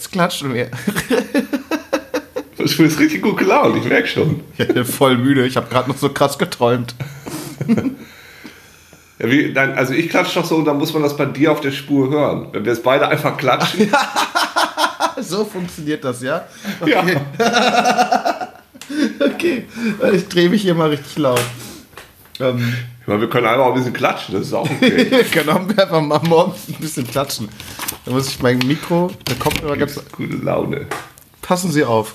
Jetzt klatschen wir. Ich bin jetzt richtig gut gelaunt, ich merke schon. Ich bin voll müde. Ich habe gerade noch so krass geträumt. Ja, wie, dann, also ich klatsche doch so und dann muss man das bei dir auf der Spur hören. Wenn wir jetzt beide einfach klatschen. So funktioniert das, ja? ja. Okay. Ich drehe mich hier mal richtig laut. Ähm, meine, wir können einfach auch ein bisschen klatschen, das ist auch okay. wir können auch einfach mal morgens ein bisschen klatschen. Da muss ich mein Mikro, der Kopfhörer ganz. Gute Laune. Passen Sie auf.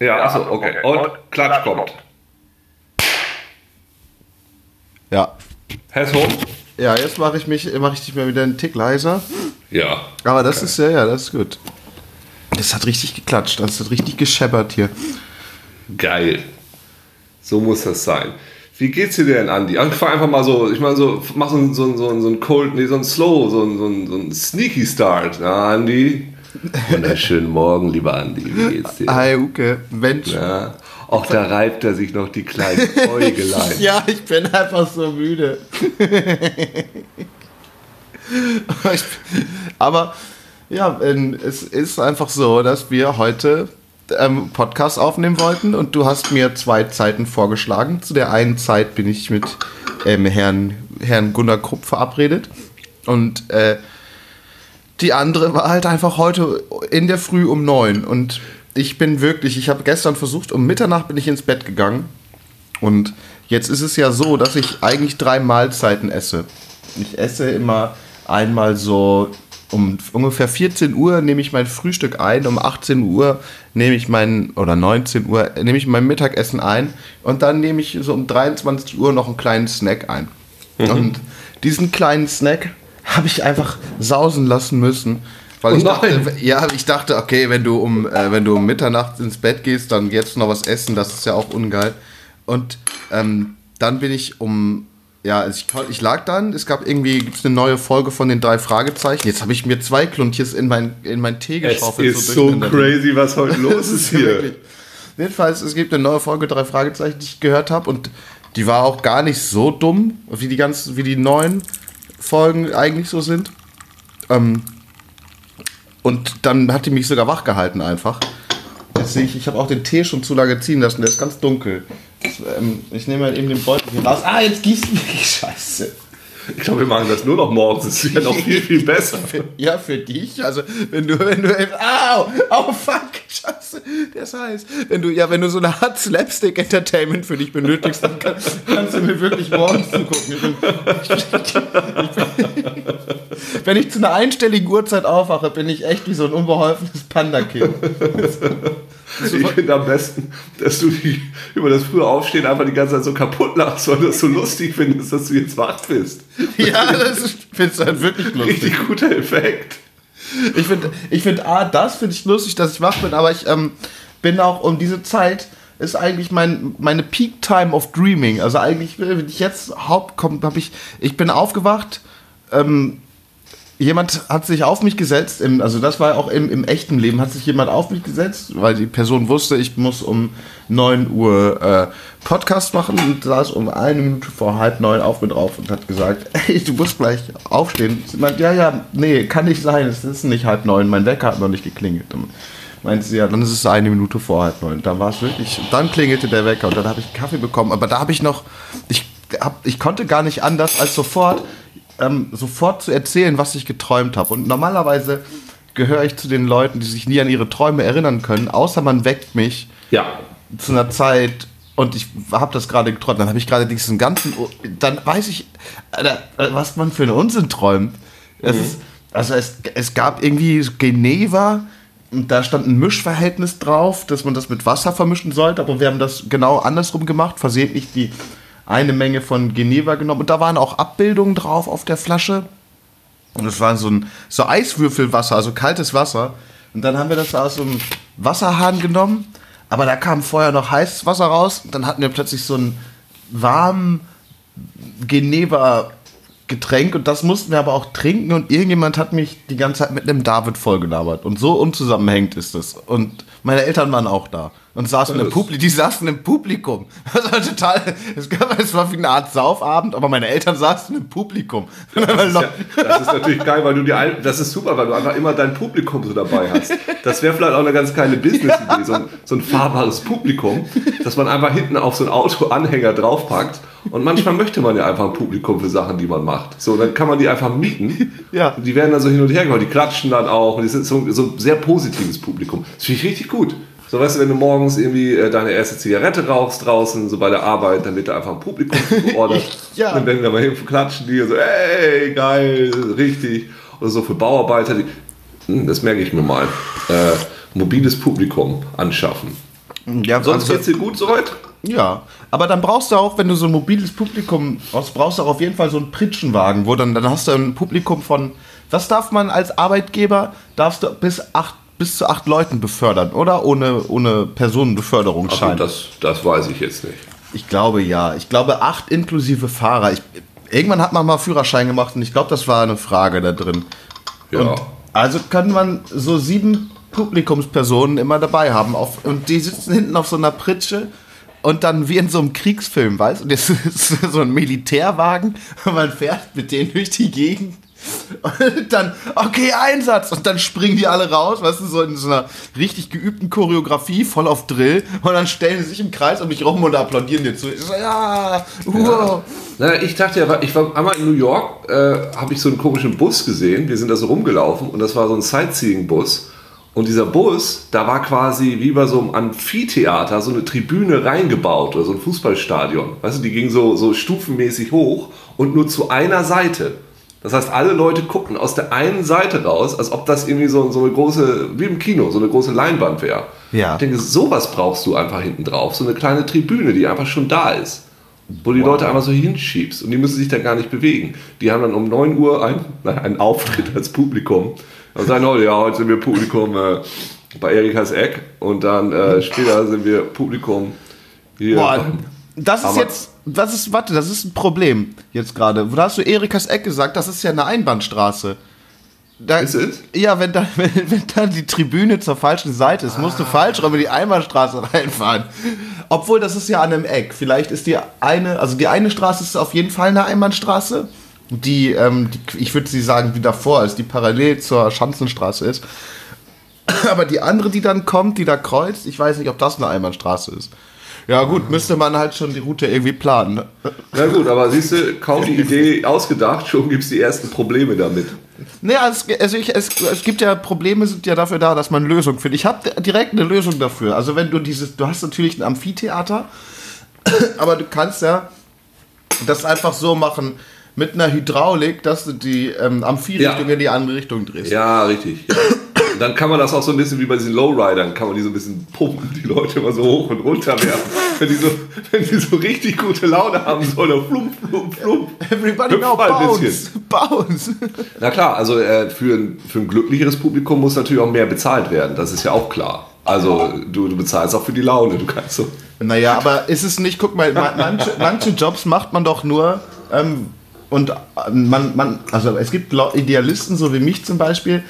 Ja, achso, okay. Und Klatsch kommt. Ja. Hess hoch. Ja, jetzt mache ich mich, mache ich dich mal wieder einen Tick leiser. Ja. Aber das ist ja, ja, das ist gut. Das hat richtig geklatscht, das hat richtig gescheppert hier. Geil. So muss das sein. Wie geht's dir denn, Andi? Ich fahr einfach mal so, ich meine, so, mach so, ein- so, so, so ein Cold, nee, so ein Slow, so ein, so so ein Sneaky Start. Na, Andi? Wunderschönen Morgen, lieber Andi. Wie geht's dir? Hi, Uke. Mensch. Ja. Auch da reibt er sich noch die kleinen Äugelein. Ja, ich bin einfach so müde. Aber ja, ähm, es ist einfach so, dass wir heute ähm, Podcast aufnehmen wollten und du hast mir zwei Zeiten vorgeschlagen. Zu der einen Zeit bin ich mit ähm, Herrn, Herrn Gunnar Krupp verabredet und äh, die andere war halt einfach heute in der Früh um neun und ich bin wirklich, ich habe gestern versucht, um Mitternacht bin ich ins Bett gegangen und jetzt ist es ja so, dass ich eigentlich drei Mahlzeiten esse. Ich esse immer einmal so um ungefähr 14 Uhr nehme ich mein Frühstück ein, um 18 Uhr nehme ich mein, oder 19 Uhr nehme ich mein Mittagessen ein und dann nehme ich so um 23 Uhr noch einen kleinen Snack ein. Und diesen kleinen Snack habe ich einfach sausen lassen müssen. Weil Oh ich dachte, ja, ich dachte, okay, wenn du um, äh, wenn du um Mitternacht ins Bett gehst, dann jetzt noch was essen, das ist ja auch ungeil. Und ähm, dann bin ich um, ja, also ich, ich lag dann, es gab irgendwie gibt's eine neue Folge von den drei Fragezeichen. Jetzt habe ich mir zwei Kluntjes in mein, in mein Tee Es geschaufelt. ist so durcheinander. crazy, was heute los ist hier. Wirklich. Jedenfalls, es gibt eine neue Folge drei Fragezeichen, die ich gehört habe und die war auch gar nicht so dumm, wie die ganzen, wie die neuen Folgen eigentlich so sind. Ähm, und dann hat die mich sogar wach gehalten einfach. Jetzt sehe ich, ich habe auch den Tee schon zu lange ziehen lassen, der ist ganz dunkel. Ähm, ich nehme mal eben den Beutel hier raus. Ah, jetzt gießt mir die Scheiße. Ich glaube, wir machen das nur noch morgens. Das ist ja noch viel, viel besser. Ja, für dich. Also, wenn du, wenn du, au, au, fuck, scheiße, der ist heiß. Wenn du, ja, wenn du so eine Art Slapstick-Entertainment für dich benötigst, dann kann, kannst du mir wirklich morgens zugucken. Wenn ich zu einer einstelligen Uhrzeit aufwache, bin ich echt wie so ein unbeholfenes Panda-Kind. Ich finde am besten, dass du die, über das frühe Aufstehen einfach die ganze Zeit so kaputt lachst, weil du es so lustig findest, dass du jetzt wach bist. Ja, das ist, findest du halt wirklich lustig. Richtig guter Effekt. Ich finde, ich find, A, das finde ich lustig, dass ich wach bin, aber ich ähm, bin auch um diese Zeit, ist eigentlich mein, meine Peak Time of Dreaming. Also eigentlich, wenn ich jetzt Hauptkommt, habe ich, ich bin aufgewacht, ähm, jemand hat sich auf mich gesetzt, im, also das war auch im, im echten Leben, hat sich jemand auf mich gesetzt, weil die Person wusste, ich muss um 9 Uhr äh, Podcast machen und saß um eine Minute vor halb neun auf mir drauf und hat gesagt, ey, du musst gleich aufstehen. Sie meint, ja, ja, nee, kann nicht sein, es ist nicht halb neun, mein Wecker hat noch nicht geklingelt. Dann meinte sie, ja, dann ist es eine Minute vor halb neun. Dann war es wirklich, dann klingelte der Wecker und dann habe ich Kaffee bekommen, aber da habe ich noch, ich, hab, ich konnte gar nicht anders als sofort ähm, sofort zu erzählen, was ich geträumt habe. Und normalerweise gehöre ich zu den Leuten, die sich nie an ihre Träume erinnern können, außer man weckt mich Ja. zu einer Zeit und ich habe das gerade geträumt. Dann habe ich gerade diesen ganzen, dann weiß ich, was man für einen Unsinn träumt. Es ist, also es, es gab irgendwie Geneva und da stand ein Mischverhältnis drauf, dass man das mit Wasser vermischen sollte, aber wir haben das genau andersrum gemacht, versehentlich die eine Menge von Geneva genommen und da waren auch Abbildungen drauf auf der Flasche. Und das war so ein so Eiswürfelwasser, also kaltes Wasser. Und dann haben wir das aus so einem Wasserhahn genommen, aber da kam vorher noch heißes Wasser raus. Und dann hatten wir plötzlich so einen warmen Geneva-Getränk und das mussten wir aber auch trinken. Und irgendjemand hat mich die ganze Zeit mit einem David vollgelabert. Und so unzusammenhängend ist es. Und meine Eltern waren auch da. und saßen im Publikum. Die saßen im Publikum. Das war total. Es war wie eine Art Saufabend, aber meine Eltern saßen im Publikum. Das ist, ja, das ist natürlich geil, weil du die. Das ist super, weil du einfach immer dein Publikum so dabei hast. Das wäre vielleicht auch eine ganz kleine Business-Idee, so, ein, so ein fahrbares Publikum, dass man einfach hinten auf so ein Autoanhänger draufpackt. Und manchmal möchte man ja einfach ein Publikum für Sachen, die man macht. So, dann kann man die einfach mieten. Ja. Die werden dann so hin und her gehauen. Die klatschen dann auch. Und die sind so, so ein sehr positives Publikum. Das finde ich richtig gut. So, weißt du, wenn du morgens irgendwie äh, deine erste Zigarette rauchst draußen, so bei der Arbeit, dann wird da einfach ein Publikum geordert. ja. Dann werden mal hin, klatschen die so, ey, geil, richtig. Oder so für Bauarbeiter, die, hm, das merke ich mir mal, äh, mobiles Publikum anschaffen. Ja, Sonst also, geht's dir gut soweit? Ja, aber dann brauchst du auch, wenn du so ein mobiles Publikum hast, brauchst du auch auf jeden Fall so einen Pritschenwagen, wo dann, dann hast du ein Publikum von, was darf man als Arbeitgeber? Darfst du bis acht bis zu acht Leuten befördern, oder? Ohne, ohne Personenbeförderungsschein. Also das, das weiß ich jetzt nicht. Ich glaube ja. Ich glaube acht inklusive Fahrer. Ich, irgendwann hat man mal Führerschein gemacht und ich glaube, das war eine Frage da drin. Ja. Und also kann man so sieben Publikumspersonen immer dabei haben. Auf, und die sitzen hinten auf so einer Pritsche und dann wie in so einem Kriegsfilm, weißt du? Und das ist so ein Militärwagen und man fährt mit denen durch die Gegend und dann, okay, Einsatz. Und dann springen die alle raus, weißt du, so in so einer richtig geübten Choreografie, voll auf Drill. Und dann stellen sie sich im Kreis um mich rum und applaudieren dir zu. Ich so, ja, wow. Ja. ich dachte ja, ich war einmal in New York, äh, habe ich so einen komischen Bus gesehen. Wir sind da so rumgelaufen und das war so ein Sightseeing-Bus. Und dieser Bus, da war quasi wie bei so einem Amphitheater so eine Tribüne reingebaut oder so ein Fußballstadion. Weißt du, die ging so, so stufenmäßig hoch und nur zu einer Seite. Das heißt, alle Leute gucken aus der einen Seite raus, als ob das irgendwie so, so eine große, wie im Kino, so eine große Leinwand wäre. Ja. Ich denke, sowas brauchst du einfach hinten drauf. So eine kleine Tribüne, die einfach schon da ist. Wo die wow. Leute einfach so hinschiebst und die müssen sich da gar nicht bewegen. Die haben dann um 9 Uhr ein, einen Auftritt als Publikum. Und sagen, oh, ja, heute sind wir Publikum äh, bei Erikas Eck und dann äh, später sind wir Publikum hier. Boah, das ist jetzt das ist, warte, das ist ein Problem jetzt gerade. Da hast du Erikas Eck gesagt, das ist ja eine Einbahnstraße. Da, ist es? Ja, wenn dann, wenn, wenn dann die Tribüne zur falschen Seite ist, musst du falsch rum in die Einbahnstraße reinfahren. Obwohl, das ist ja an einem Eck. Vielleicht ist die eine, also die eine Straße ist auf jeden Fall eine Einbahnstraße. Die, ähm, die ich würde sie sagen, wie davor, als die parallel zur Schanzenstraße ist. Aber die andere, die dann kommt, die da kreuzt, ich weiß nicht, ob das eine Einbahnstraße ist. Ja, gut, müsste man halt schon die Route irgendwie planen. Ne? Na gut, aber siehst du, kaum die Idee ausgedacht, schon gibt es die ersten Probleme damit. Naja, es, also ich, es, es gibt ja Probleme, sind ja dafür da, dass man Lösungen findet. Ich habe direkt eine Lösung dafür. Also, wenn du dieses, du hast natürlich ein Amphitheater, aber du kannst ja das einfach so machen mit einer Hydraulik, dass du die ähm, Amphirichtung ja. in die andere Richtung drehst. Ja, richtig. Ja dann kann man das auch so ein bisschen wie bei diesen Lowridern, kann man die so ein bisschen pumpen, die Leute immer so hoch und runter werfen. wenn, die so, wenn die so richtig gute Laune haben sollen, dann flump, flump, flump. Everybody now bounce, bounce. Na klar, also äh, für, ein, für ein glücklicheres Publikum muss natürlich auch mehr bezahlt werden, das ist ja auch klar. Also du, du bezahlst auch für die Laune, du kannst so. Naja, aber ist es nicht, guck mal, manche, manche Jobs macht man doch nur, ähm, und äh, man, man, also es gibt Idealisten, so wie mich zum Beispiel,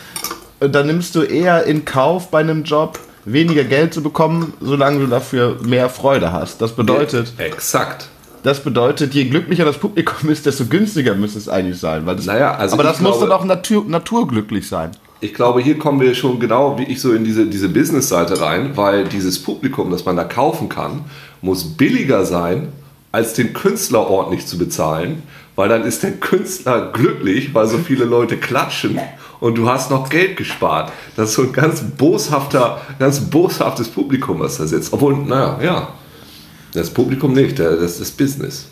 dann nimmst du eher in Kauf bei einem Job weniger Geld zu bekommen, solange du dafür mehr Freude hast. Das bedeutet. Exakt. Das bedeutet, je glücklicher das Publikum ist, desto günstiger müsste es eigentlich sein. Weil das, naja, also aber das glaube, muss dann auch natur, naturglücklich sein. Ich glaube, hier kommen wir schon genau wie ich so in diese, diese Business-Seite rein, weil dieses Publikum, das man da kaufen kann, muss billiger sein, als den Künstler ordentlich zu bezahlen, weil dann ist der Künstler glücklich, weil so viele Leute klatschen und du hast noch Geld gespart. Das ist so ein ganz boshafter, ganz boshaftes Publikum, was da sitzt. Obwohl, naja, ja. Das Publikum nicht, das ist Business.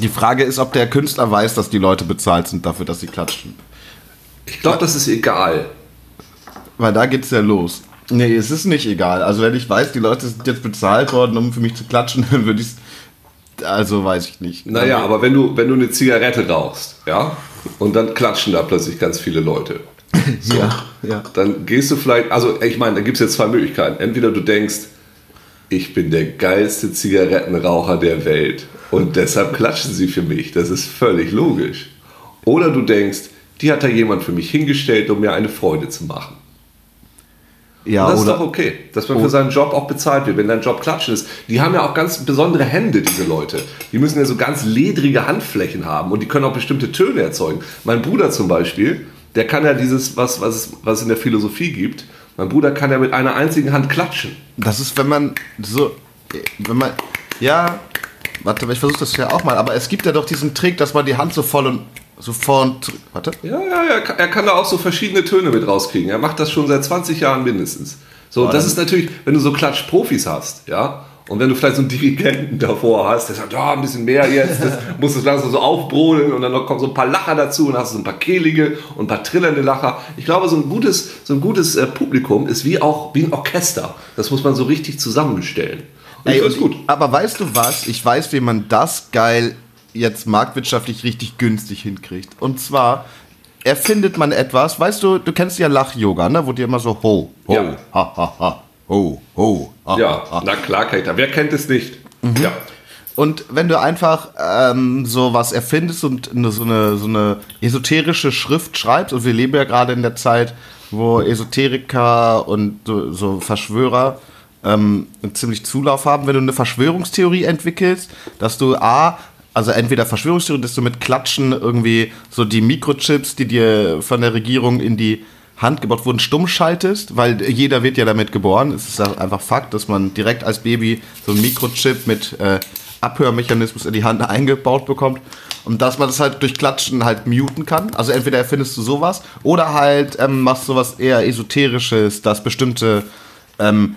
Die Frage ist, ob der Künstler weiß, dass die Leute bezahlt sind dafür, dass sie klatschen. Ich glaube, das ist egal. Weil da geht es ja los. Nee, es ist nicht egal. Also wenn ich weiß, die Leute sind jetzt bezahlt worden, um für mich zu klatschen, dann würde ich es. Also weiß ich nicht. Naja, aber wenn du, wenn du eine Zigarette rauchst, ja, und dann klatschen da plötzlich ganz viele Leute. So. Ja, ja. Dann gehst du vielleicht, also ich meine, da gibt es jetzt zwei Möglichkeiten. Entweder du denkst, ich bin der geilste Zigarettenraucher der Welt und deshalb klatschen sie für mich. Das ist völlig logisch. Oder du denkst, die hat da jemand für mich hingestellt, um mir eine Freude zu machen. Ja, und das ist oder- doch okay, dass man für seinen Job auch bezahlt wird, wenn dein Job klatschen ist. Die haben ja auch ganz besondere Hände, diese Leute. Die müssen ja so ganz ledrige Handflächen haben und die können auch bestimmte Töne erzeugen. Mein Bruder zum Beispiel, der kann ja dieses, was, was, es, was es in der Philosophie gibt, mein Bruder kann ja mit einer einzigen Hand klatschen. Das ist, wenn man so, wenn man, ja, warte, ich versuche das ja auch mal, aber es gibt ja doch diesen Trick, dass man die Hand so voll und so vor und zurück, warte. Ja, ja, ja, er kann da auch so verschiedene Töne mit rauskriegen. Er macht das schon seit 20 Jahren mindestens. So, das ist natürlich, wenn du so Klatschprofis hast, ja, und wenn du vielleicht so einen Dirigenten davor hast, der sagt, ja, ein bisschen mehr jetzt, das muss es langsam so aufbrodeln und dann noch kommen so ein paar Lacher dazu und hast du so ein paar kehlige und ein paar trillernde Lacher. Ich glaube, so ein gutes, so ein gutes äh, Publikum ist wie auch wie ein Orchester. Das muss man so richtig zusammenstellen. Und Ey, und gut. Ich, aber weißt du was? Ich weiß, wie man das geil jetzt marktwirtschaftlich richtig günstig hinkriegt. Und zwar erfindet man etwas, weißt du, du kennst ja Lach-Yoga, ne? Wo die immer so ho, ho, Ja. ha, ha, ha, ho, ho, ha, Ja, ha. na klar, da. Wer kennt es nicht? Ja. Und wenn du einfach ähm, so was erfindest und eine- so eine, so eine esoterische Schrift schreibst, und wir leben ja gerade in der Zeit, wo Esoteriker und so, so Verschwörer ähm, ziemlich Zulauf haben, wenn du eine Verschwörungstheorie entwickelst, dass du A, also entweder Verschwörungstheorie, dass du mit Klatschen irgendwie so die Mikrochips, die dir von der Regierung in die Hand gebaut wurden, stumm schaltest, weil jeder wird ja damit geboren. Es ist einfach Fakt, dass man direkt als Baby so ein Mikrochip mit äh, Abhörmechanismus in die Hand eingebaut bekommt und dass man das halt durch Klatschen halt muten kann. Also entweder erfindest du sowas oder halt ähm, machst sowas eher esoterisches, dass bestimmte ähm,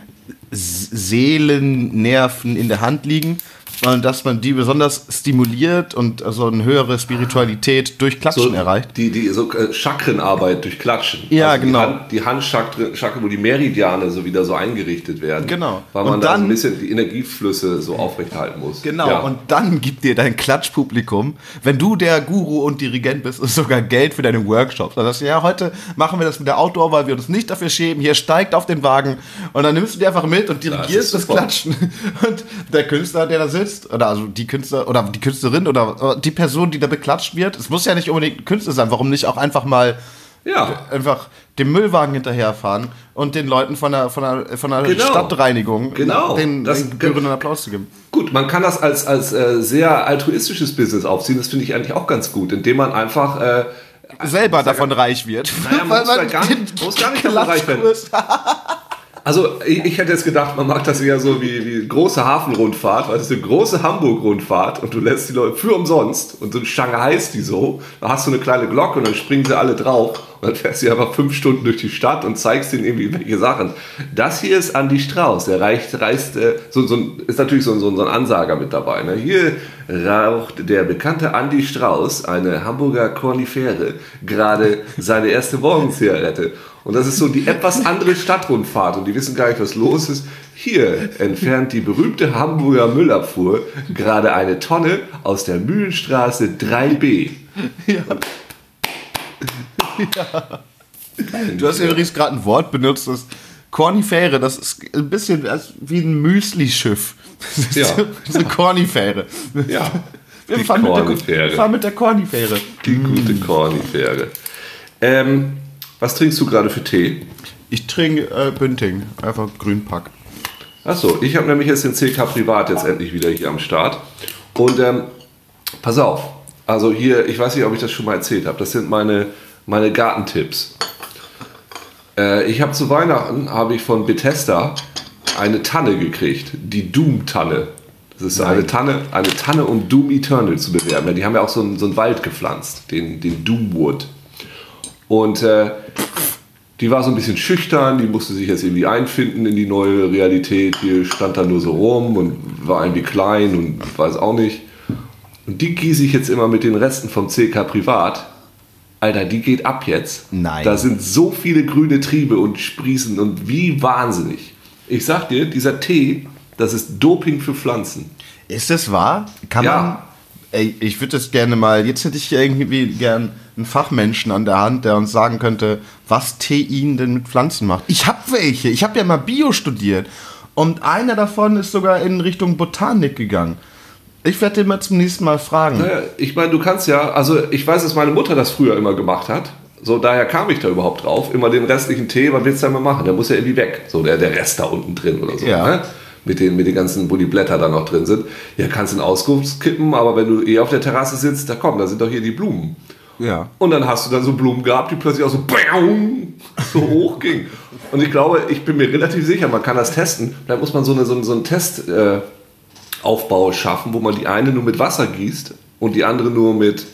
Seelennerven in der Hand liegen dass man die besonders stimuliert und so eine höhere Spiritualität durch Klatschen so erreicht. Die, die so äh, Chakrenarbeit durch Klatschen. Ja, also genau. Die, Hand, die Handchakren, Chakren, wo die Meridiane so wieder so eingerichtet werden. Genau. Weil man Und da so dann- ein bisschen die Energieflüsse so aufrechterhalten muss. Genau, Ja. und dann gibt dir dein Klatschpublikum, wenn du der Guru und Dirigent bist, sogar Geld für deine Workshops. Dann sagst du, ja, heute machen wir das mit der Outdoor, weil wir uns nicht dafür schämen. Hier steigt auf den Wagen und dann nimmst du die einfach mit und dirigierst das, super. Klatschen. Und der Künstler, der da sitzt, oder also die Künstler, oder die Künstlerin oder die Person, die da beklatscht wird, es muss ja nicht unbedingt ein Künstler sein, warum nicht auch einfach mal ja. einfach dem Müllwagen hinterherfahren und den Leuten von der, von der, von der Genau. Stadtreinigung Genau. den, Das- den gebührenden Applaus zu geben. Gut, man kann das als, als äh, sehr altruistisches Business aufziehen. Das finde ich eigentlich auch ganz gut, indem man einfach. Äh, selber davon reich wird. Naja, man muss ja gar nicht- man muss gar nicht davon reich werden. Also ich, hätte jetzt gedacht, man macht das eher so wie, wie große Hafenrundfahrt, weil das ist eine große Hamburg-Rundfahrt und du lässt die Leute für umsonst und so Shanghai ist die so, da hast du eine kleine Glocke und dann springen sie alle drauf und dann fährst du einfach fünf Stunden durch die Stadt und zeigst denen irgendwie welche Sachen. Das hier ist Andy Strauß, der reicht, reist, äh, so, so, ist natürlich so, so, so ein Ansager mit dabei. Ne? Hier raucht der bekannte Andy Strauß, eine Hamburger Kornifere, gerade seine erste Morgenzigarette. Und das ist so die etwas andere Stadtrundfahrt und die wissen gar nicht, was los ist. Hier entfernt die berühmte Hamburger Müllabfuhr gerade eine Tonne aus der Mühlenstraße 3b. Du hast übrigens gerade ein Wort benutzt, das Kornifere, das ist ein bisschen wie ein Müsli-Schiff. Das ist Ja. so eine Kornifere. Ja, Wir fahren mit, der, fahren mit der Kornifere. die gute Kornifere. Ähm, was trinkst du gerade für Tee? Ich trinke äh, Bünding, einfach Grünpack. Achso, ich habe nämlich jetzt den CK Privat jetzt endlich wieder hier am Start. Und ähm, pass auf, also hier, ich weiß nicht, ob ich das schon mal erzählt habe, das sind meine, meine Gartentipps. Äh, ich habe zu Weihnachten, habe ich von Bethesda eine Tanne gekriegt, die Doom-Tanne. Das ist eine Tanne, eine Tanne, um Doom Eternal zu bewerben. Die haben ja auch so einen, so einen Wald gepflanzt, den, den Doomwood. Und äh, die war so ein bisschen schüchtern, die musste sich jetzt irgendwie einfinden in die neue Realität. Hier stand da nur so rum und war irgendwie klein und weiß auch nicht. Und die gieße ich jetzt immer mit den Resten vom CK Privat. Alter, die geht ab jetzt. Nein. Da sind so viele grüne Triebe und sprießen und wie wahnsinnig. Ich sag dir, dieser Tee, das ist Doping für Pflanzen. Ist das wahr? Kann Ja. man. Ey, ich würde das gerne mal. Jetzt hätte ich irgendwie gern einen Fachmenschen an der Hand, der uns sagen könnte, was Tein denn mit Pflanzen macht. Ich habe welche. Ich habe ja mal Bio studiert. Und einer davon ist sogar in Richtung Botanik gegangen. Ich werde den mal zum nächsten Mal fragen. Naja, ich meine, du kannst ja, also ich weiß, dass meine Mutter das früher immer gemacht hat. So, daher kam ich da überhaupt drauf. Immer den restlichen Tee, was willst du damit machen? Der muss ja irgendwie weg. So, der, der Rest da unten drin oder so. Ja. Ne? Mit den, mit den ganzen, wo die Blätter da noch drin sind. Ja, kannst du in Auskunft kippen, aber wenn du eh auf der Terrasse sitzt, da komm, da sind doch hier die Blumen. Ja. Und dann hast du dann so Blumen gehabt, die plötzlich auch so, so hoch gingen. Und ich glaube, ich bin mir relativ sicher, man kann das testen. Da muss man so, eine, so, einen- so einen Testaufbau äh, schaffen, wo man die eine nur mit Wasser gießt und die andere nur mit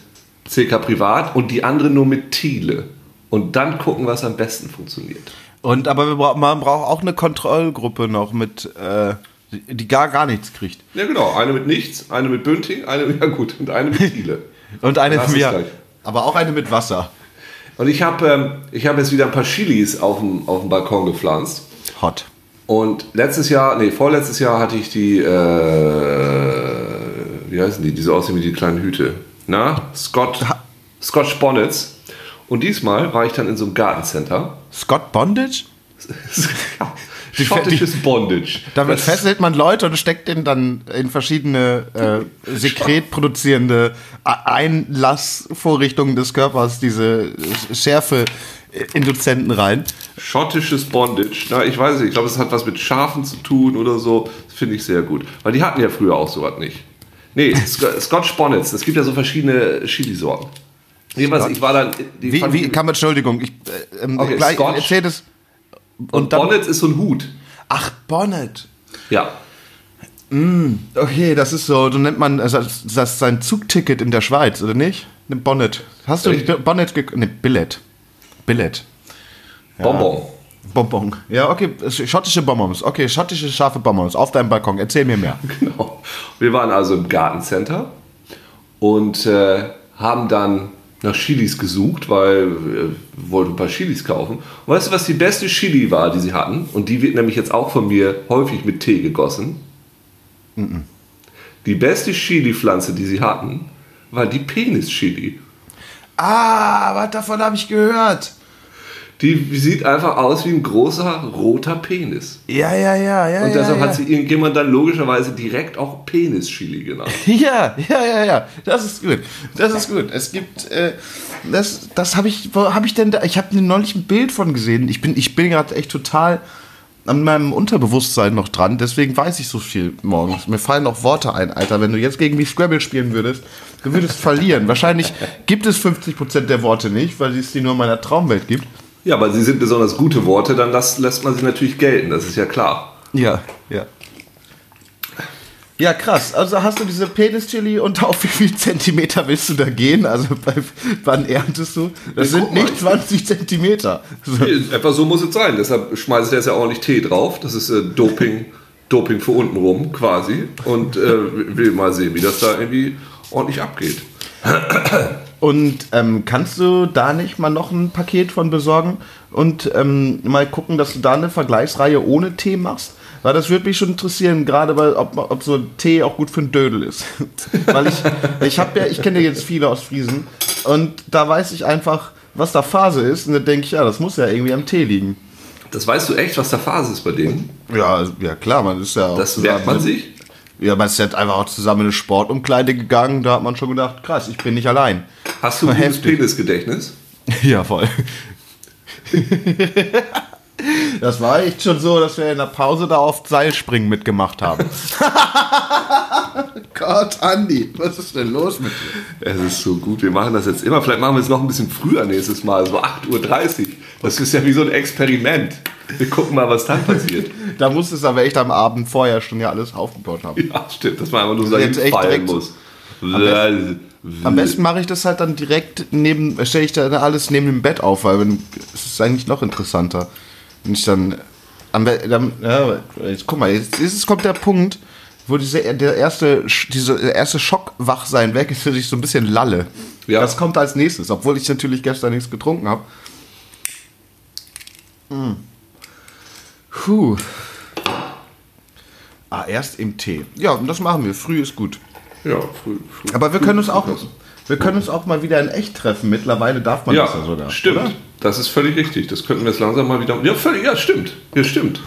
CK Privat und die andere nur mit Thiele. Und dann gucken, was am besten funktioniert. Und aber brauchen, man braucht auch eine Kontrollgruppe noch mit, äh, die gar gar nichts kriegt. Ja, genau. Eine mit nichts, eine mit Bünding, eine, ja gut, und eine mit Thiele. Und eine Das ja, gleich. Aber auch eine mit Wasser. Und ich habe ähm, ich hab jetzt wieder ein paar Chilis auf dem, auf dem Balkon gepflanzt. Hot. Und letztes Jahr, nee, vorletztes Jahr hatte ich die, äh, wie heißen die, die so aussehen wie die kleinen Hüte. Na? Scott, Scotch Bonnets. Und diesmal war ich dann in so einem Gartencenter. Scott Bondage? Die- Schottisches Bondage. Damit Das- fesselt man Leute und steckt den dann in verschiedene äh, sekretproduzierende Einlassvorrichtungen des Körpers, diese Schärfe-Induzenten rein. Schottisches Bondage. Na, ich weiß nicht, ich glaube, es hat was mit Schafen zu tun oder so. Das finde ich sehr gut. Weil die hatten ja früher auch sowas nicht. Nee, Sc- Scotch Bonnets. Es gibt ja so verschiedene Chilisorten. Jedenfalls, ich war dann. die Wie, wie man, Entschuldigung, ich äh, ähm, Okay, gleich Scotch. erzähl das. Und dann- Bonnets ist so ein Hut. Ach, Bonnet. Ja. Okay, das ist so, so nennt man also das, das ist sein Zugticket in der Schweiz, oder nicht? Eine Bonnet. Hast du ein Bonnet gekauft? Ne, Billet. Billet. Bonbon. Bonbon. Ja, okay, schottische Bonbons. Okay, schottische scharfe Bonbons auf deinem Balkon. Erzähl mir mehr. Genau. Wir waren also im Gartencenter und äh, haben dann nach Chilis gesucht, weil wir wollten ein paar Chilis kaufen. Und weißt du, was die beste Chili war, die sie hatten? Und die wird nämlich jetzt auch von mir häufig mit Tee gegossen. Die beste Chili-Pflanze, die sie hatten, war die Penis-Chili. Ah, was davon habe ich gehört. Die sieht einfach aus wie ein großer roter Penis. Ja, ja, ja, ja. Und ja, deshalb ja. hat sie irgendjemand dann logischerweise direkt auch Penis-Chili genannt. Ja, ja, ja, ja. Das ist gut. Das ist gut. Es gibt, äh, das, das habe ich, wo habe ich denn da? Ich habe neulich ein Bild von gesehen. Ich bin, ich bin gerade echt total an meinem Unterbewusstsein noch dran. Deswegen weiß ich so viel morgens. Mir fallen noch Worte ein, Alter. Wenn du jetzt gegen mich Scrabble spielen würdest, du würdest verlieren. Wahrscheinlich gibt es 50% der Worte nicht, weil es die nur in meiner Traumwelt gibt. Ja, aber sie sind besonders gute Worte, dann lässt, lässt man sie natürlich gelten, das ist ja klar. Ja, ja. Ja, krass. Also hast du diese Penis-Chili und auf wie viel Zentimeter willst du da gehen? Also bei, wann erntest du? Das Ja, sind nicht ich- 20 Zentimeter. So. Etwa so muss es sein, deshalb schmeißt er jetzt ja ordentlich Tee drauf. Das ist äh, Doping, Doping für unten rum quasi. Und äh, will mal sehen, wie das da irgendwie ordentlich abgeht. Und ähm, kannst du da nicht mal noch ein Paket von besorgen und ähm, mal gucken, dass du da eine Vergleichsreihe ohne Tee machst? Weil das würde mich schon interessieren, gerade weil ob, ob so Tee auch gut für einen Dödel ist. weil ich, ich habe ja, ich kenne ja jetzt viele aus Friesen und da weiß ich einfach, was da Phase ist und dann denke ich, ja, das muss ja irgendwie am Tee liegen. Das weißt du echt, was da Phase ist bei denen? Ja, ja klar, man ist ja auch Das merkt man sich. Ja, man ist jetzt einfach auch zusammen in eine Sportumkleide gegangen, da hat man schon gedacht, krass, ich bin nicht allein. Hast du ein gutes. Penisgedächtnis? Ja, voll. Das war echt schon so, dass wir in der Pause da auf Seilspringen mitgemacht haben. Gott, Andi, was ist denn los mit dir? Es ist so gut, wir machen das jetzt immer. Vielleicht machen wir es noch ein bisschen früher nächstes Mal, so 8.30 Uhr. Das ist ja wie so ein Experiment. Wir gucken mal, was dann passiert. Da muss es aber echt am Abend vorher schon ja alles aufgebaut haben. Ja, stimmt, dass man einfach nur so Jetzt echt fallen direkt so- muss. Am besten mache ich das halt dann direkt neben, stelle ich da alles neben dem Bett auf, weil wenn, es ist eigentlich noch interessanter. Wenn ich dann, am dann, ja, jetzt guck mal, jetzt, jetzt kommt der Punkt, wo diese, der erste, diese der erste Schockwachsein weg ist, dass ich so ein bisschen lalle. Ja. Das kommt als nächstes, obwohl ich natürlich gestern nichts getrunken habe. Mm. Puh. Ah, erst im Tee. Ja, und das machen wir. Früh ist gut. Ja, früh, früh. Aber wir können uns auch, wir können uns auch mal wieder in echt treffen. Mittlerweile darf man Ja, das ja sogar. stimmt. oder? Das ist völlig richtig. Das könnten wir jetzt langsam mal wieder. Ja, völlig, ja, stimmt. Ja, stimmt.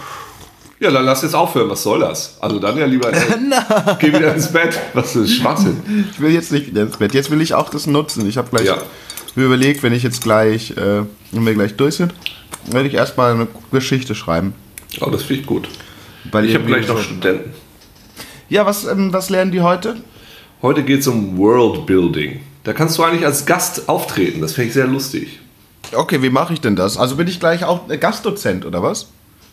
Ja, dann lass jetzt aufhören. Was soll das? Also dann ja lieber. Geh wieder ins Bett. Was ist Schwachsinn? Ich will jetzt nicht wieder ins Bett. Jetzt will ich auch das nutzen. Ich habe gleich Ja. mir überlegt, wenn ich jetzt gleich, äh, wenn wir gleich durch sind, werde ich erstmal eine Geschichte schreiben. Oh, das finde ich gut. Weil Ich habe gleich noch Studenten. Ja, was, ähm, was lernen die heute? Heute geht es um Worldbuilding. Da kannst du eigentlich als Gast auftreten. Das fände ich sehr lustig. Okay, wie mache ich denn das? Also bin ich gleich auch äh, Gastdozent oder was?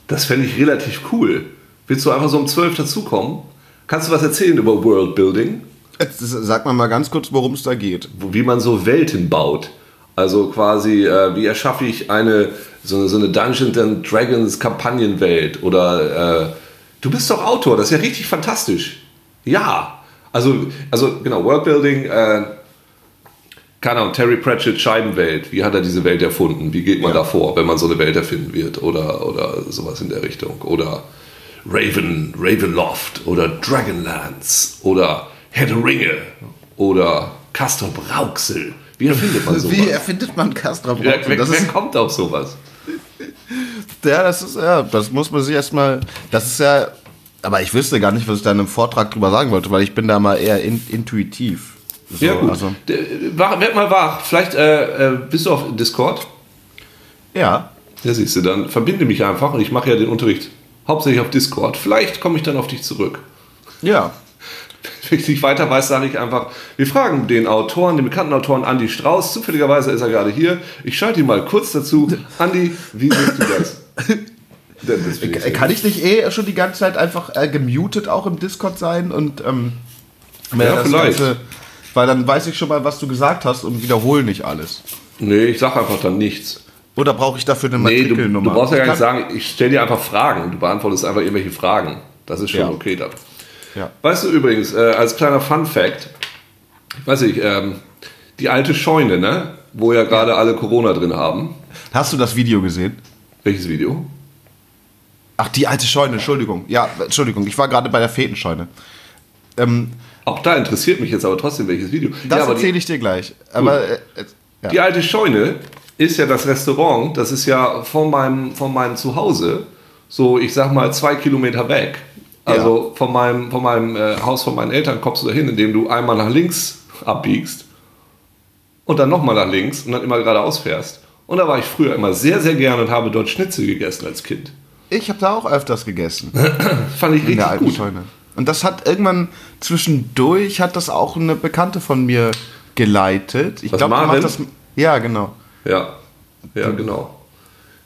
Das fände ich relativ cool. Willst du einfach so um 12 dazukommen? Kannst du was erzählen über Worldbuilding? Jetzt sag mal mal ganz kurz, worum es da geht. Wie man so Welten baut. Also quasi, äh, wie erschaffe ich eine so, eine so eine Dungeons and Dragons Kampagnenwelt? Oder äh, du bist doch Autor, das ist ja richtig fantastisch. Ja. Also, also genau, Worldbuilding, äh, keine Ahnung, Terry Pratchett Scheibenwelt, wie hat er diese Welt erfunden? Wie geht man Ja. da vor, wenn man so eine Welt erfinden wird? Oder, oder sowas in der Richtung. Oder Raven, Ravenloft oder Dragonlance oder Herr der Ringe oder Castor Brauxel. Wie erfindet man sowas? Wie erfindet man Castra wer, wer, das wer kommt auf sowas? ja, das ist, ja, das muss man sich erstmal, das ist ja, aber ich wüsste gar nicht, was ich da in einem Vortrag drüber sagen wollte, weil ich bin da mal eher in, intuitiv. So, ja, gut. Also, werd mal wach. Vielleicht äh, äh, bist du auf Discord? ja, Ja, siehst du, dann verbinde mich einfach und ich mache ja den Unterricht hauptsächlich auf Discord. Vielleicht komme ich dann auf dich zurück. ja. Wenn ich nicht weiter weiß, sage ich einfach, wir fragen den Autoren, den bekannten Autoren Andy Strauß. Zufälligerweise ist er gerade hier. Ich schalte ihn mal kurz dazu. Andy, wie siehst du das? ich Kann ich nicht eh schon die ganze Zeit einfach äh, gemutet auch im Discord sein und ähm, Ja, vielleicht. weil dann weiß ich schon mal, was du gesagt hast und wiederhole nicht alles. Nee, ich sage einfach dann nichts. Oder brauche ich dafür eine Nee, du, Matrikelnummer? du brauchst ja gar Ich nicht sagen, ich stelle dir einfach Fragen. Du beantwortest einfach irgendwelche Fragen. Das ist schon Ja. okay dann. Ja. Weißt du übrigens, äh, als kleiner Fun Fact, ich weiß nicht, ähm, die alte Scheune, ne? Wo ja gerade alle Corona drin haben. Hast du das Video gesehen? Welches Video? Ach, die alte Scheune, Entschuldigung. Ja, Entschuldigung, ich war gerade bei der Fetenscheune. Ähm, Auch da interessiert mich jetzt aber trotzdem welches Video. das ja, erzähle ich dir gleich. Aber äh, äh, ja. die alte Scheune ist ja das Restaurant, das ist ja von meinem, von meinem Zuhause, so ich sag mal zwei Kilometer weg. Also von meinem, von meinem äh, Haus von meinen Eltern kommst du dahin, indem du einmal nach links abbiegst und dann nochmal nach links und dann immer geradeaus fährst. Und da war ich früher immer sehr, sehr gerne und habe dort Schnitzel gegessen als Kind. ich habe da auch öfters gegessen. Fand ich in richtig gut. Scheune. Und das hat irgendwann zwischendurch hat das auch eine Bekannte von mir geleitet. Ich glaube, macht das. Ja, genau. Ja, ja, genau.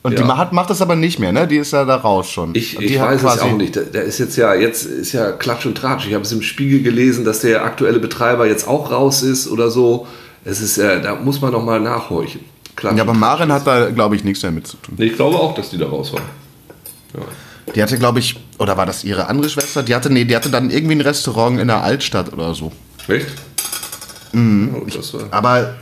Und Ja. die ma- hat, macht das aber nicht mehr, ne? Die ist ja da raus schon. Ich, ich weiß es auch nicht. Der, ist jetzt ja, jetzt ist ja Klatsch und Tratsch. Ich habe es im Spiegel gelesen, dass der aktuelle Betreiber jetzt auch raus ist oder so. Es ist, äh, da muss man noch mal nachhorchen. Klatsch Ja, aber Maren hat da, glaube ich, nichts damit zu tun. Nee, ich glaube auch, dass die da raus war. Die hatte, glaube ich, oder war das ihre andere Schwester? Die hatte, nee, die hatte dann irgendwie ein Restaurant in der Altstadt oder so. Echt? Mhm. Oh, das war. Aber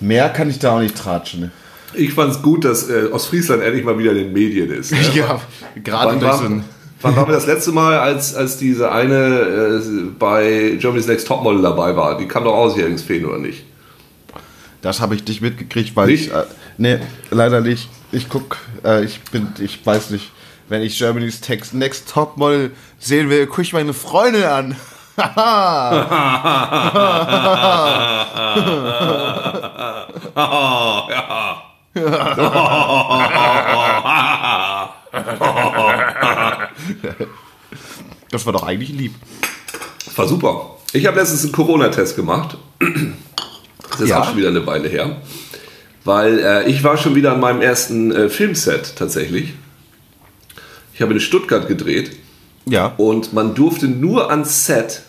mehr kann ich da auch nicht tratschen. Ich fand es gut, dass äh, Ostfriesland endlich mal wieder in den Medien ist. Ne? Ja, gerade durch war, so ein. wann waren wir das letzte Mal, als, als diese eine äh, bei Germany's Next Topmodel dabei war? Die kam doch aus hier ins Feen, oder nicht? Das habe ich nicht mitgekriegt, weil Nicht? ich. Äh, nee, leider nicht. Ich guck, äh, ich bin, ich weiß nicht. Wenn ich Germany's Text Next Topmodel sehen will, gucke ich meine Freundin an. Oh, ja. das war doch eigentlich lieb. War super. Ich habe letztens einen Corona-Test gemacht. Das ist Ja? auch schon wieder eine Weile her. Weil äh, ich war schon wieder an meinem ersten äh, Filmset tatsächlich. Ich habe in Stuttgart gedreht Ja. und man durfte nur ans Set,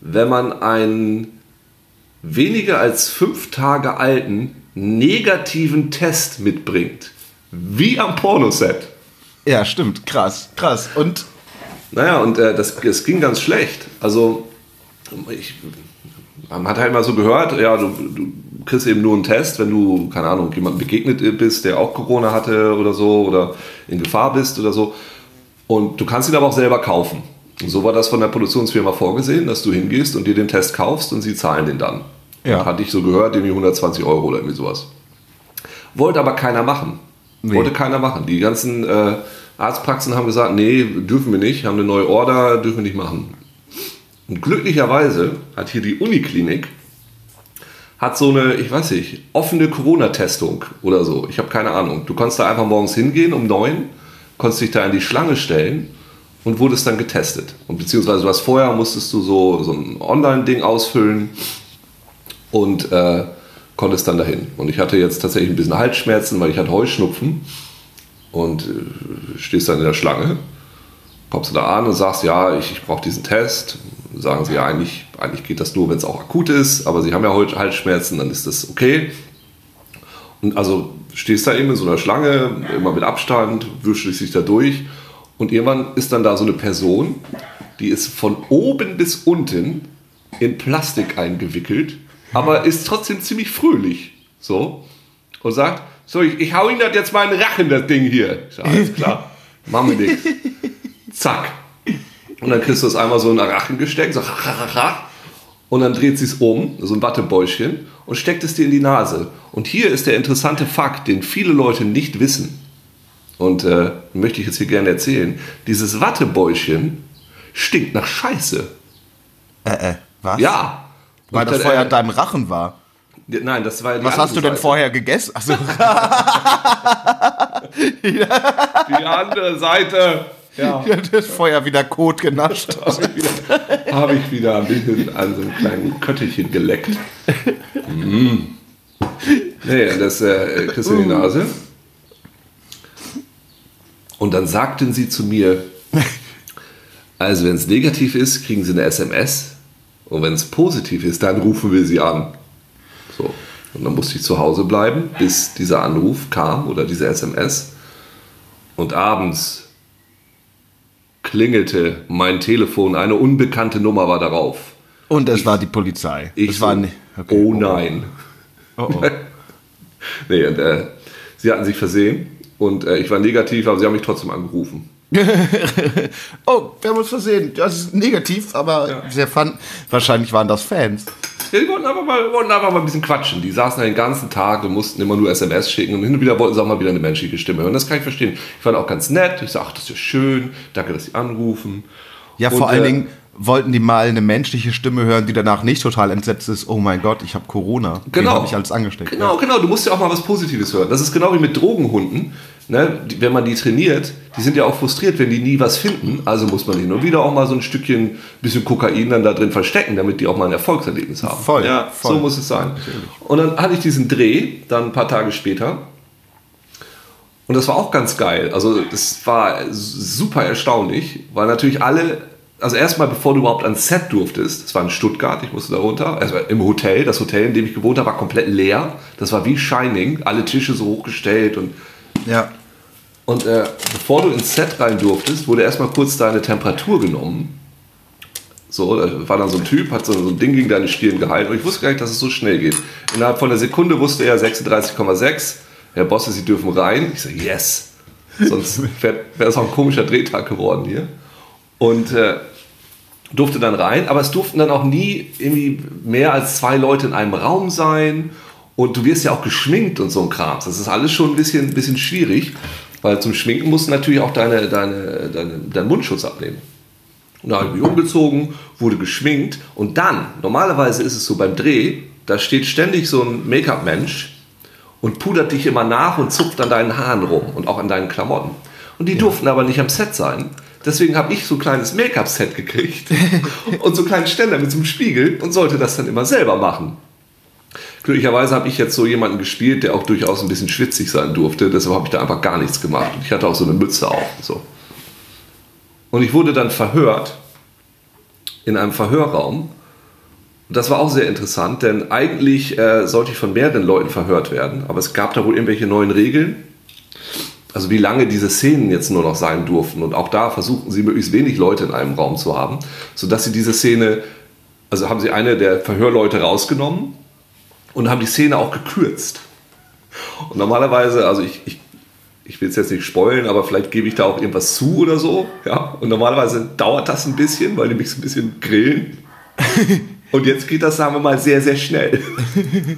wenn man einen weniger als fünf Tage alten negativen Test mitbringt. Wie am Pornoset. Ja, stimmt. Krass, krass. Und Naja, und äh, das, das ging ganz schlecht. Also, ich, man hat halt mal so gehört, ja, du, du kriegst eben nur einen Test, wenn du, keine Ahnung, jemandem begegnet bist, der auch Corona hatte oder so, oder in Gefahr bist oder so. Und du kannst ihn aber auch selber kaufen. Und so war das von der Produktionsfirma vorgesehen, dass du hingehst und dir den Test kaufst und sie zahlen den dann. Ja. Hatte ich so gehört, irgendwie 120 Euro oder irgendwie sowas. Wollte aber keiner machen. Nee. Wollte keiner machen. Die ganzen äh, Arztpraxen haben gesagt, nee, dürfen wir nicht, haben eine neue Order, dürfen wir nicht machen. Und glücklicherweise hat hier die Uniklinik hat so eine, ich weiß nicht, offene Corona-Testung oder so. Ich habe keine Ahnung. Du konntest da einfach morgens hingehen um neun, konntest dich da in die Schlange stellen und wurdest dann getestet. Und beziehungsweise du hast vorher musstest du so, so ein Online-Ding ausfüllen und äh, konntest dann dahin. Und ich hatte jetzt tatsächlich ein bisschen Halsschmerzen, weil ich hatte Heuschnupfen und äh, stehst dann in der Schlange, kommst du da an und sagst, ja, ich, ich brauche diesen Test. Sagen sie ja, eigentlich, eigentlich geht das nur, wenn es auch akut ist, aber sie haben ja Halsschmerzen, dann ist das okay. Und also stehst da eben in so einer Schlange, immer mit Abstand, wischst dich da durch und irgendwann ist dann da so eine Person, die ist von oben bis unten in Plastik eingewickelt, aber ist trotzdem ziemlich fröhlich. So. Und sagt, so, ich, ich hau Ihnen das jetzt mal in den Rachen, das Ding hier. Sag, alles klar, machen wir nichts. Zack. Und dann kriegst du es einmal so in den Rachen gesteckt, so, und dann dreht sie es um, so ein Wattebäuschen, und steckt es dir in die Nase. Und hier ist der interessante Fakt, den viele Leute nicht wissen. Und äh, möchte ich jetzt hier gerne erzählen. Dieses Wattebäuschen stinkt nach Scheiße. Äh, äh, was? Ja. Weil das äh, in deinem Rachen war. Nein, das war Was hast du denn andere vorher gegessen? Achso. Seite. Die andere Seite. Ja. Ja, das vorher wieder Kot genascht. Habe ich, wieder- hab ich wieder ein bisschen an so einem kleinen Köttelchen geleckt. Mm. Nee, das äh, kriegst du in die Nase. Und dann sagten sie zu mir, also wenn es negativ ist, kriegen sie eine SMS. Und wenn es positiv ist, dann rufen wir sie an. So. Und dann musste ich zu Hause bleiben, bis dieser Anruf kam oder diese SMS. Und abends klingelte mein Telefon, eine unbekannte Nummer war darauf. Und es war die Polizei. Ich es war nicht. Oh nein. Oh, oh. Nee, und, äh, sie hatten sich versehen und äh, ich war negativ, aber sie haben mich trotzdem angerufen. oh, wir haben uns versehen. Das ist negativ, aber sehr fun. Wahrscheinlich waren das Fans. Ja, die wollten einfach, mal, wollten einfach mal ein bisschen quatschen. Die saßen da den ganzen Tag und mussten immer nur SMS schicken und hin und wieder wollten sie auch mal wieder eine menschliche Stimme hören. Das kann ich verstehen. Ich fand auch ganz nett. Ich sag, ach, das ist ja schön. Danke, dass Sie anrufen. Ja, Und, vor allen äh, Dingen wollten die mal eine menschliche Stimme hören, die danach nicht total entsetzt ist. Oh mein Gott, ich habe Corona. Genau. Habe ich als angesteckt. Genau, genau. Du musst ja auch mal was Positives hören. Das ist genau wie mit Drogenhunden. Ne? Wenn man die trainiert, die sind ja auch frustriert, wenn die nie was finden. Also muss man hin und wieder auch mal so ein Stückchen, bisschen Kokain dann da drin verstecken, damit die auch mal ein Erfolgserlebnis haben. Voll, Ja, voll. so muss es sein. Und dann hatte ich diesen Dreh, dann ein paar Tage später. Und das war auch ganz geil. Also das war super erstaunlich, weil natürlich alle, also erstmal bevor du überhaupt ans Set durftest, das war in Stuttgart, ich musste da runter, also im Hotel, das Hotel, in dem ich gewohnt habe, war komplett leer. Das war wie Shining, alle Tische so hochgestellt und Ja. und äh, bevor du ins Set rein durftest, wurde erstmal kurz deine Temperatur genommen. So, da war dann so ein Typ, hat so, so ein Ding gegen deine Stirn gehalten. Und ich wusste gar nicht, dass es so schnell geht. Innerhalb von einer Sekunde wusste er 36,6. Herr Bosse, Sie dürfen rein. Ich so, yes. Sonst wäre es auch ein komischer Drehtag geworden hier. Und äh, durfte dann rein, aber es durften dann auch nie irgendwie mehr als zwei Leute in einem Raum sein. Und du wirst ja auch geschminkt und so ein Kram. Das ist alles schon ein bisschen, bisschen schwierig, weil zum Schminken musst du natürlich auch deine, deine, deine, deinen Mundschutz abnehmen. Und da habe ich mich umgezogen, wurde geschminkt und dann, normalerweise ist es so beim Dreh, da steht ständig so ein Make-up-Mensch und pudert dich immer nach und zupft an deinen Haaren rum und auch an deinen Klamotten. Und die durften aber nicht am Set sein. Deswegen habe ich so ein kleines Make-up-Set gekriegt und so einen kleinen Ständer mit so einem Spiegel und sollte das dann immer selber machen. Glücklicherweise habe ich jetzt so jemanden gespielt, der auch durchaus ein bisschen schwitzig sein durfte. Deshalb habe ich da einfach gar nichts gemacht. Und ich hatte auch so eine Mütze auf. und So. Und ich wurde dann verhört in einem Verhörraum. Und das war auch sehr interessant, denn eigentlich äh, sollte ich von mehreren Leuten verhört werden, aber es gab da wohl irgendwelche neuen Regeln. Also wie lange diese Szenen jetzt nur noch sein durften. Und auch da versuchten sie möglichst wenig Leute in einem Raum zu haben, sodass sie diese Szene, also haben sie eine der Verhörleute rausgenommen und haben die Szene auch gekürzt. Und normalerweise, also ich, ich, ich will es jetzt nicht spoilen, aber vielleicht gebe ich da auch irgendwas zu oder so. Ja? Und normalerweise dauert das ein bisschen, weil die mich so ein bisschen grillen. Und jetzt geht das, sagen wir mal, sehr, sehr schnell.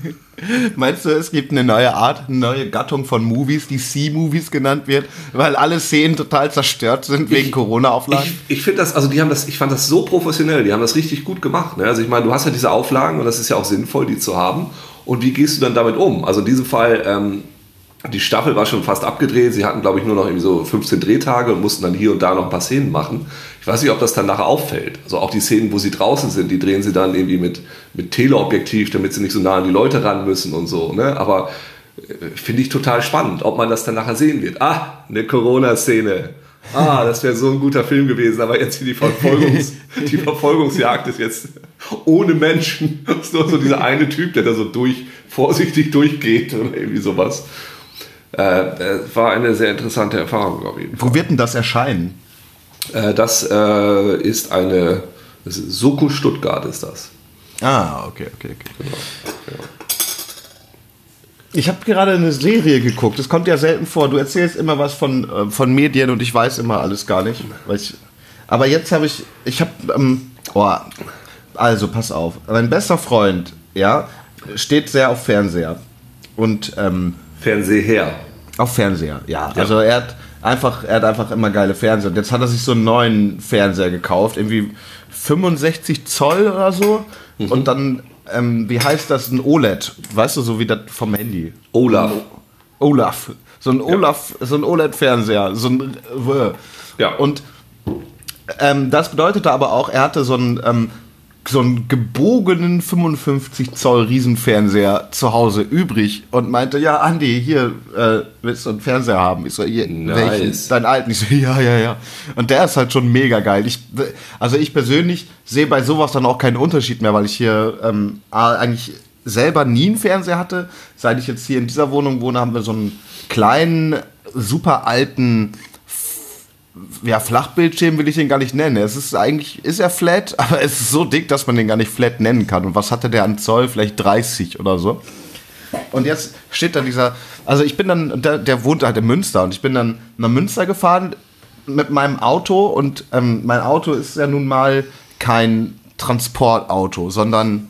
Meinst du, es gibt eine neue Art, eine neue Gattung von Movies, die C-Movies genannt wird, weil alle Szenen total zerstört sind wegen Corona-Auflagen? Ich, ich finde das, also die haben das, ich fand das so professionell, die haben das richtig gut gemacht. Ne? Also ich meine, du hast ja diese Auflagen und das ist ja auch sinnvoll, die zu haben. Und wie gehst du dann damit um? Also in diesem Fall, ähm, die Staffel war schon fast abgedreht. Sie hatten, glaube ich, nur noch irgendwie so 15 Drehtage und mussten dann hier und da noch ein paar Szenen machen. Ich weiß nicht, ob das dann nachher auffällt. Also auch die Szenen, wo sie draußen sind, die drehen sie dann irgendwie mit, mit Teleobjektiv, damit sie nicht so nah an die Leute ran müssen und so. Ne? Aber äh, finde ich total spannend, ob man das dann nachher sehen wird. Ah, eine Corona-Szene. Ah, das wäre so ein guter Film gewesen, aber jetzt die, Verfolgungs, die Verfolgungsjagd ist jetzt ohne Menschen. Das ist nur so dieser eine Typ, der da so durch, vorsichtig durchgeht oder irgendwie sowas. Äh, war eine sehr interessante Erfahrung jeden Fall. Wo wird denn das erscheinen? Äh, das äh, ist eine das ist Soko Stuttgart ist das. Ah, okay, okay, okay. Genau. genau. Ich habe gerade eine Serie geguckt. Das kommt ja selten vor. Du erzählst immer was von, äh, von Medien und ich weiß immer alles gar nicht. Ich, aber jetzt habe ich, ich habe, ähm, oh, also pass auf. Mein bester Freund, ja, steht sehr auf Fernseher und ähm, Fernseher. Auf Fernseher, ja. ja. Also er hat einfach, er hat einfach immer geile Fernseher. Und jetzt hat er sich so einen neuen Fernseher gekauft, irgendwie 65 Zoll oder so. Mhm. Und dann, ähm, wie heißt das, ein OLED? Weißt du, so wie das vom Handy. Olaf. Olaf. So ein Olaf, ja. so ein OLED-Fernseher. So ein, äh, ja. Und ähm, das bedeutete aber auch, er hatte so ein ähm, so einen gebogenen 55 Zoll Riesenfernseher zu Hause übrig und meinte, ja, Andi, hier, äh, willst du einen Fernseher haben? Ich so, hier, nice. welchen? Deinen alten? Ich so, ja, ja, ja. Und der ist halt schon mega geil. Ich, also ich persönlich sehe bei sowas dann auch keinen Unterschied mehr, weil ich hier ähm, eigentlich selber nie einen Fernseher hatte. Seit ich jetzt hier in dieser Wohnung wohne, haben wir so einen kleinen, super alten ja, Flachbildschirm will ich den gar nicht nennen. Es ist eigentlich, ist er flat, aber es ist so dick, dass man den gar nicht flat nennen kann. Und was hatte der an Zoll? Vielleicht 30 oder so. Und jetzt steht da dieser, also ich bin dann, der, der wohnt halt in Münster und ich bin dann nach Münster gefahren mit meinem Auto und ähm, mein Auto ist ja nun mal kein Transportauto, sondern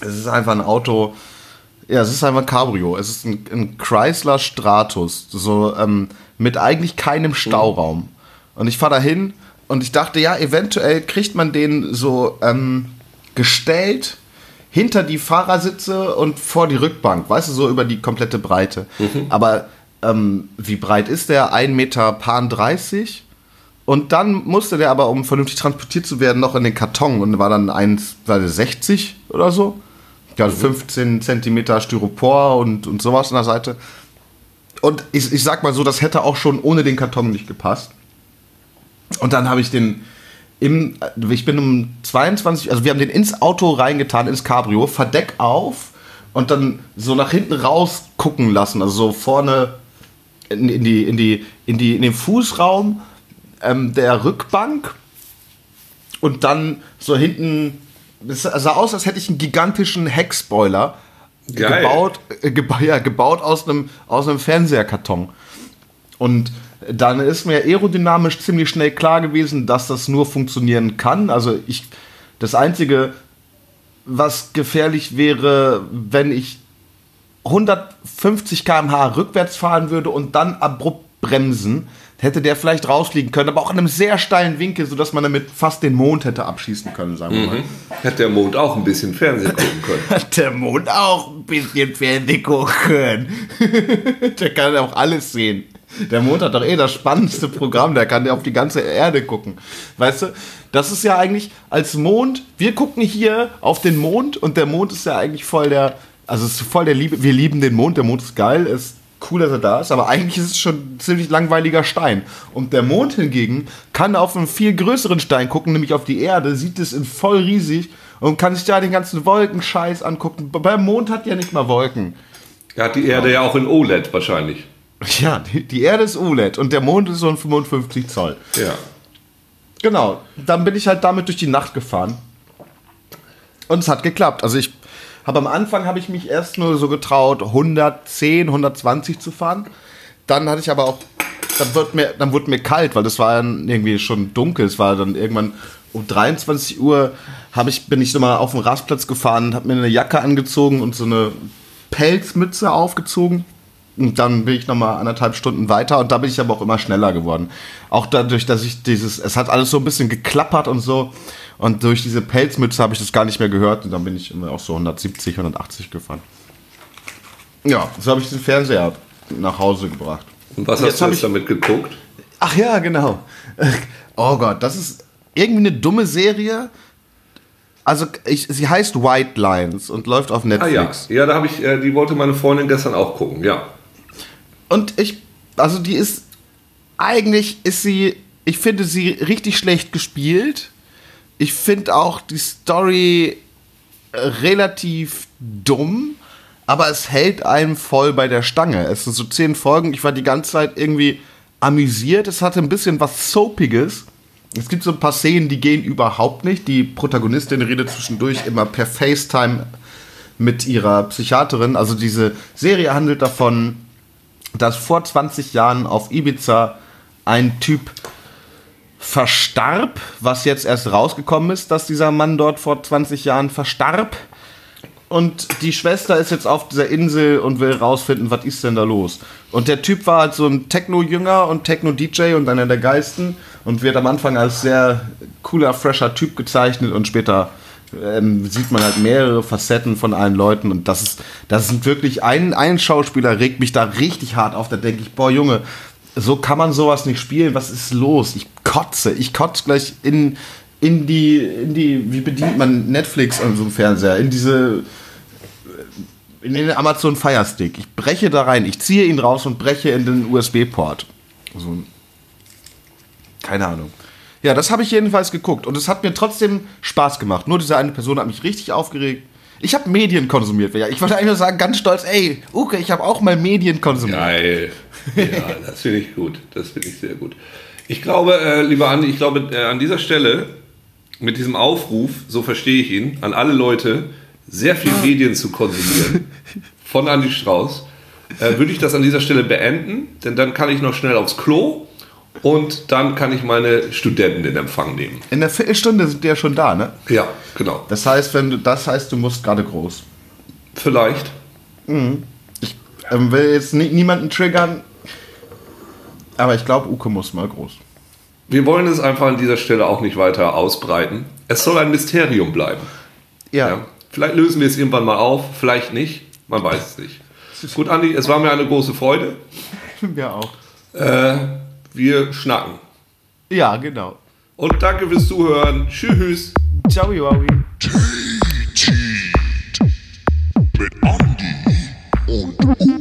es ist einfach ein Auto, ja, es ist einfach ein Cabrio. Es ist ein, ein Chrysler Stratus, so ähm, mit eigentlich keinem Stauraum. Und ich fahre da hin und ich dachte, ja, eventuell kriegt man den so ähm, gestellt hinter die Fahrersitze und vor die Rückbank, weißt du, so über die komplette Breite. Mhm. Aber ähm, wie breit ist der? 1,30 Meter. Und dann musste der aber, um vernünftig transportiert zu werden, noch in den Karton und war dann 1,60 oder so. Ja, 15 mhm. Zentimeter Styropor und, und sowas an der Seite. Und ich, ich sag mal so, das hätte auch schon ohne den Karton nicht gepasst. Und dann habe ich den im, ich bin um 22, also wir haben den ins Auto reingetan, ins Cabrio, Verdeck auf und dann so nach hinten raus gucken lassen, also so vorne in, in die, in, die, in, die, in den Fußraum ähm, der Rückbank und dann so hinten, es sah aus, als hätte ich einen gigantischen Heckspoiler gebaut, äh, geba ja, gebaut aus einem, aus einem Fernseherkarton. Und dann ist mir aerodynamisch ziemlich schnell klar gewesen, dass das nur funktionieren kann. Also ich, das Einzige, was gefährlich wäre, wenn ich 150 km/h rückwärts fahren würde und dann abrupt bremsen, hätte der vielleicht rausfliegen können, aber auch in einem sehr steilen Winkel, sodass man damit fast den Mond hätte abschießen können, sagen wir mal. Mhm. Hat der Mond auch ein bisschen Fernsehen gucken können? Hat der Mond auch ein bisschen Fernsehen gucken können? der kann auch alles sehen. Der Mond hat doch eh das spannendste Programm, der kann ja auf die ganze Erde gucken. Weißt du, das ist ja eigentlich als Mond, wir gucken hier auf den Mond und der Mond ist ja eigentlich voll der, also ist voll der Liebe, wir lieben den Mond, der Mond ist geil, ist cool, dass er da ist, aber eigentlich ist es schon ein ziemlich langweiliger Stein. Und der Mond hingegen kann auf einen viel größeren Stein gucken, nämlich auf die Erde, sieht es in voll riesig und kann sich da den ganzen Wolkenscheiß angucken. Beim Mond hat ja nicht mal Wolken. Er hat die Erde ja auch in OLED wahrscheinlich. Ja, die, die Erde ist OLED und der Mond ist so ein 55 Zoll. Ja. Genau. Dann bin ich halt damit durch die Nacht gefahren. Und es hat geklappt. Also ich habe am Anfang habe ich mich erst nur so getraut, 110, 120 zu fahren. Dann hatte ich aber auch dann wird mir, dann wurde mir kalt, weil das war dann irgendwie schon dunkel. Es war dann irgendwann um 23 Uhr habe ich, bin ich so mal auf den Rastplatz gefahren, habe mir eine Jacke angezogen und so eine Pelzmütze aufgezogen. Und dann bin ich nochmal anderthalb Stunden weiter und da bin ich aber auch immer schneller geworden. Auch dadurch, dass ich dieses, es hat alles so ein bisschen geklappert und so. Und durch diese Pelzmütze habe ich das gar nicht mehr gehört. Und dann bin ich immer auch so 170, 180 gefahren. Ja, so habe ich den Fernseher nach Hause gebracht. Und was Jetzt hast du jetzt damit geguckt? Ach ja, genau. Oh Gott, das ist irgendwie eine dumme Serie. Also, ich, sie heißt White Lines und läuft auf Ah ja, Netflix. ja, da habe ich, äh, die wollte meine Freundin gestern auch gucken, ja. Und ich, also die ist, eigentlich ist sie, ich finde sie richtig schlecht gespielt. Ich finde auch die Story relativ dumm, aber es hält einem voll bei der Stange. Es sind so zehn Folgen, ich war die ganze Zeit irgendwie amüsiert. Es hatte ein bisschen was Soapiges. Es gibt so ein paar Szenen, die gehen überhaupt nicht. Die Protagonistin redet zwischendurch immer per FaceTime mit ihrer Psychiaterin. Also diese Serie handelt davon, dass vor 20 Jahren auf Ibiza ein Typ verstarb, was jetzt erst rausgekommen ist, dass dieser Mann dort vor 20 Jahren verstarb. Und die Schwester ist jetzt auf dieser Insel und will rausfinden, was ist denn da los. Und der Typ war halt so ein Techno-Jünger und Techno-DJ und einer der Geisten und wird am Anfang als sehr cooler, fresher Typ gezeichnet und später ähm, sieht man halt mehrere Facetten von allen Leuten und das ist, das sind wirklich, ein, ein Schauspieler regt mich da richtig hart auf, da denke ich, boah Junge, so kann man sowas nicht spielen, was ist los? Ich kotze, ich kotze gleich in, in die, in die, wie bedient man Netflix an so einem Fernseher, in diese, in den Amazon Fire Stick. Ich breche da rein, ich ziehe ihn raus und breche in den USB-Port. So, keine Ahnung. Ja, das habe ich jedenfalls geguckt und es hat mir trotzdem Spaß gemacht. Nur diese eine Person hat mich richtig aufgeregt. Ich habe Medien konsumiert. Ja, Ich wollte eigentlich nur sagen, ganz stolz, ey, Uke, ich habe auch mal Medien konsumiert. Geil. Ja, das finde ich gut. Das finde ich sehr gut. Ich glaube, äh, lieber Andi, ich glaube, äh, an dieser Stelle mit diesem Aufruf, so verstehe ich ihn, an alle Leute, sehr viel Medien zu konsumieren von Andi Strauß, äh, würde ich das an dieser Stelle beenden, denn dann kann ich noch schnell aufs Klo und dann kann ich meine Studenten in Empfang nehmen. In der Viertelstunde sind die ja schon da, ne? Ja, genau. Das heißt, wenn du, das heißt, du musst gerade groß. Vielleicht. Ich ähm, will jetzt nie, niemanden triggern, aber ich glaube, Uke muss mal groß. Wir wollen es einfach an dieser Stelle auch nicht weiter ausbreiten. Es soll ein Mysterium bleiben. Ja. Ja. Vielleicht lösen wir es irgendwann mal auf, vielleicht nicht. Man weiß es nicht. Gut, Andi, es war mir eine große Freude. Ja, auch. Äh, wir schnacken. Ja, genau. Und danke fürs Zuhören. Tschüss. Ciao, Joaui. Mit Andi und